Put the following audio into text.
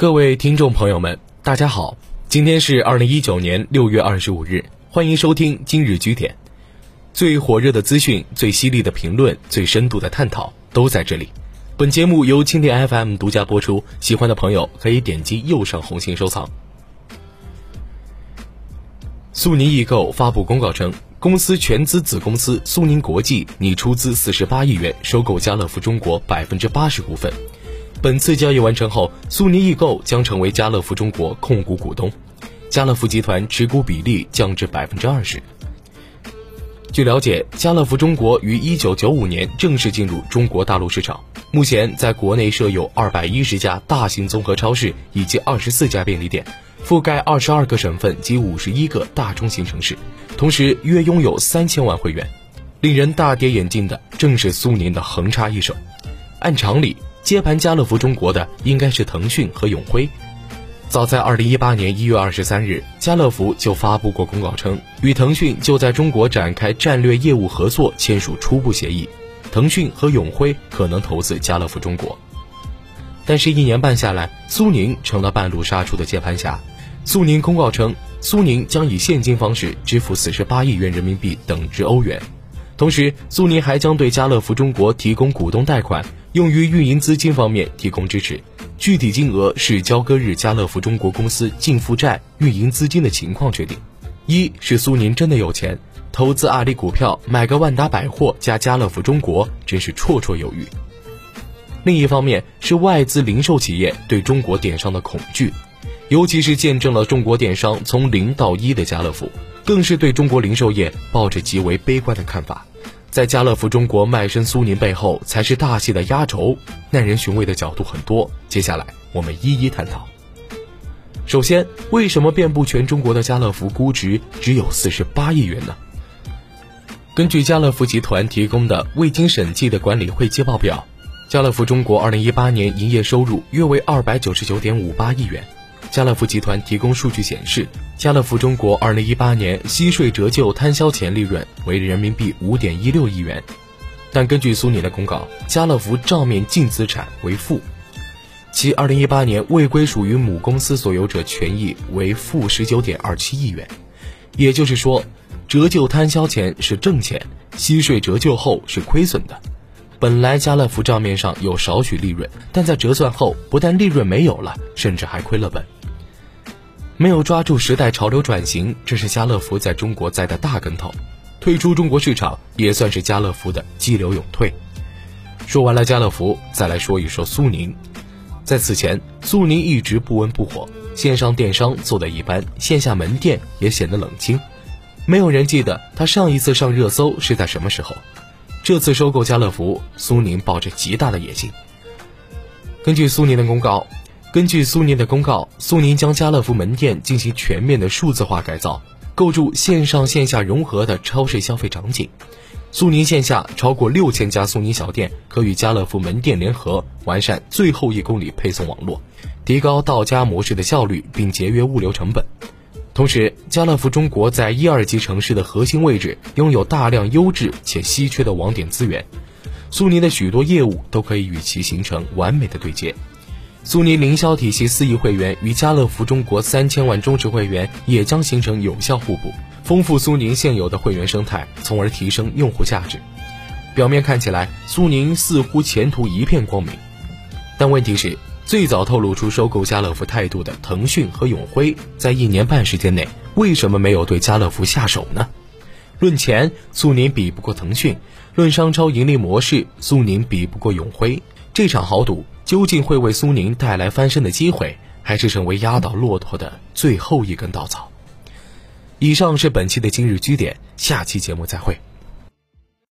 各位听众朋友们，大家好，今天是二零一九年六月二十五日，欢迎收听今日居点，最火热的资讯、最犀利的评论、最深度的探讨都在这里。本节目由蜻蜓 FM 独家播出，喜欢的朋友可以点击右上红心收藏。苏宁易购发布公告称，公司全资子公司苏宁国际拟出资四十八亿元收购家乐福中国百分之八十股份。本次交易完成后，苏宁易购将成为家乐福中国控股股东，家乐福集团持股比例降至百分之二十。据了解，家乐福中国于一九九五年正式进入中国大陆市场，目前在国内设有二百一十家大型综合超市以及二十四家便利店，覆盖二十二个省份及五十一个大中型城市，同时约拥有三千万会员。令人大跌眼镜的正是苏宁的横插一手，按常理。接盘家乐福中国的应该是腾讯和永辉。早在二零一八年一月二十三日，家乐福就发布过公告称，与腾讯就在中国展开战略业务合作签署初步协议，腾讯和永辉可能投资家乐福中国。但是，一年半下来，苏宁成了半路杀出的接盘侠。苏宁公告称，苏宁将以现金方式支付四十八亿元人民币等值欧元，同时，苏宁还将对家乐福中国提供股东贷款。用于运营资金方面提供支持，具体金额是交割日家乐福中国公司净负债、运营资金的情况决定。一是苏宁真的有钱，投资阿里股票买个万达百货加家乐福中国真是绰绰有余。另一方面是外资零售企业对中国电商的恐惧，尤其是见证了中国电商从零到一的家乐福，更是对中国零售业抱着极为悲观的看法。在家乐福中国卖身苏宁背后，才是大戏的压轴。耐人寻味的角度很多，接下来我们一一探讨。首先，为什么遍布全中国的家乐福估值只有四十八亿元呢？根据家乐福集团提供的未经审计的管理会计报表，家乐福中国二零一八年营业收入约为二百九十九点五八亿元。家乐福集团提供数据显示，家乐福中国二零一八年息税折旧摊销前利润为人民币五点一六亿元，但根据苏宁的公告，家乐福账面净资产为负，其二零一八年未归属于母公司所有者权益为负十九点二七亿元，也就是说，折旧摊销前是挣钱，息税折旧后是亏损的。本来家乐福账面上有少许利润，但在折算后，不但利润没有了，甚至还亏了本。没有抓住时代潮流转型，这是家乐福在中国栽的大跟头。退出中国市场也算是家乐福的激流勇退。说完了家乐福，再来说一说苏宁。在此前，苏宁一直不温不火，线上电商做得一般，线下门店也显得冷清。没有人记得他上一次上热搜是在什么时候。这次收购家乐福，苏宁抱着极大的野心。根据苏宁的公告。根据苏宁的公告，苏宁将家乐福门店进行全面的数字化改造，构筑线上线下融合的超市消费场景。苏宁线下超过六千家苏宁小店可与家乐福门店联合，完善最后一公里配送网络，提高到家模式的效率，并节约物流成本。同时，家乐福中国在一二级城市的核心位置，拥有大量优质且稀缺的网点资源，苏宁的许多业务都可以与其形成完美的对接。苏宁零销体系四亿会员与家乐福中国三千万忠实会员也将形成有效互补，丰富苏宁现有的会员生态，从而提升用户价值。表面看起来，苏宁似乎前途一片光明，但问题是，最早透露出收购家乐福态度的腾讯和永辉，在一年半时间内为什么没有对家乐福下手呢？论钱，苏宁比不过腾讯；论商超盈利模式，苏宁比不过永辉。这场豪赌。究竟会为苏宁带来翻身的机会，还是成为压倒骆驼的最后一根稻草？以上是本期的今日居点，下期节目再会。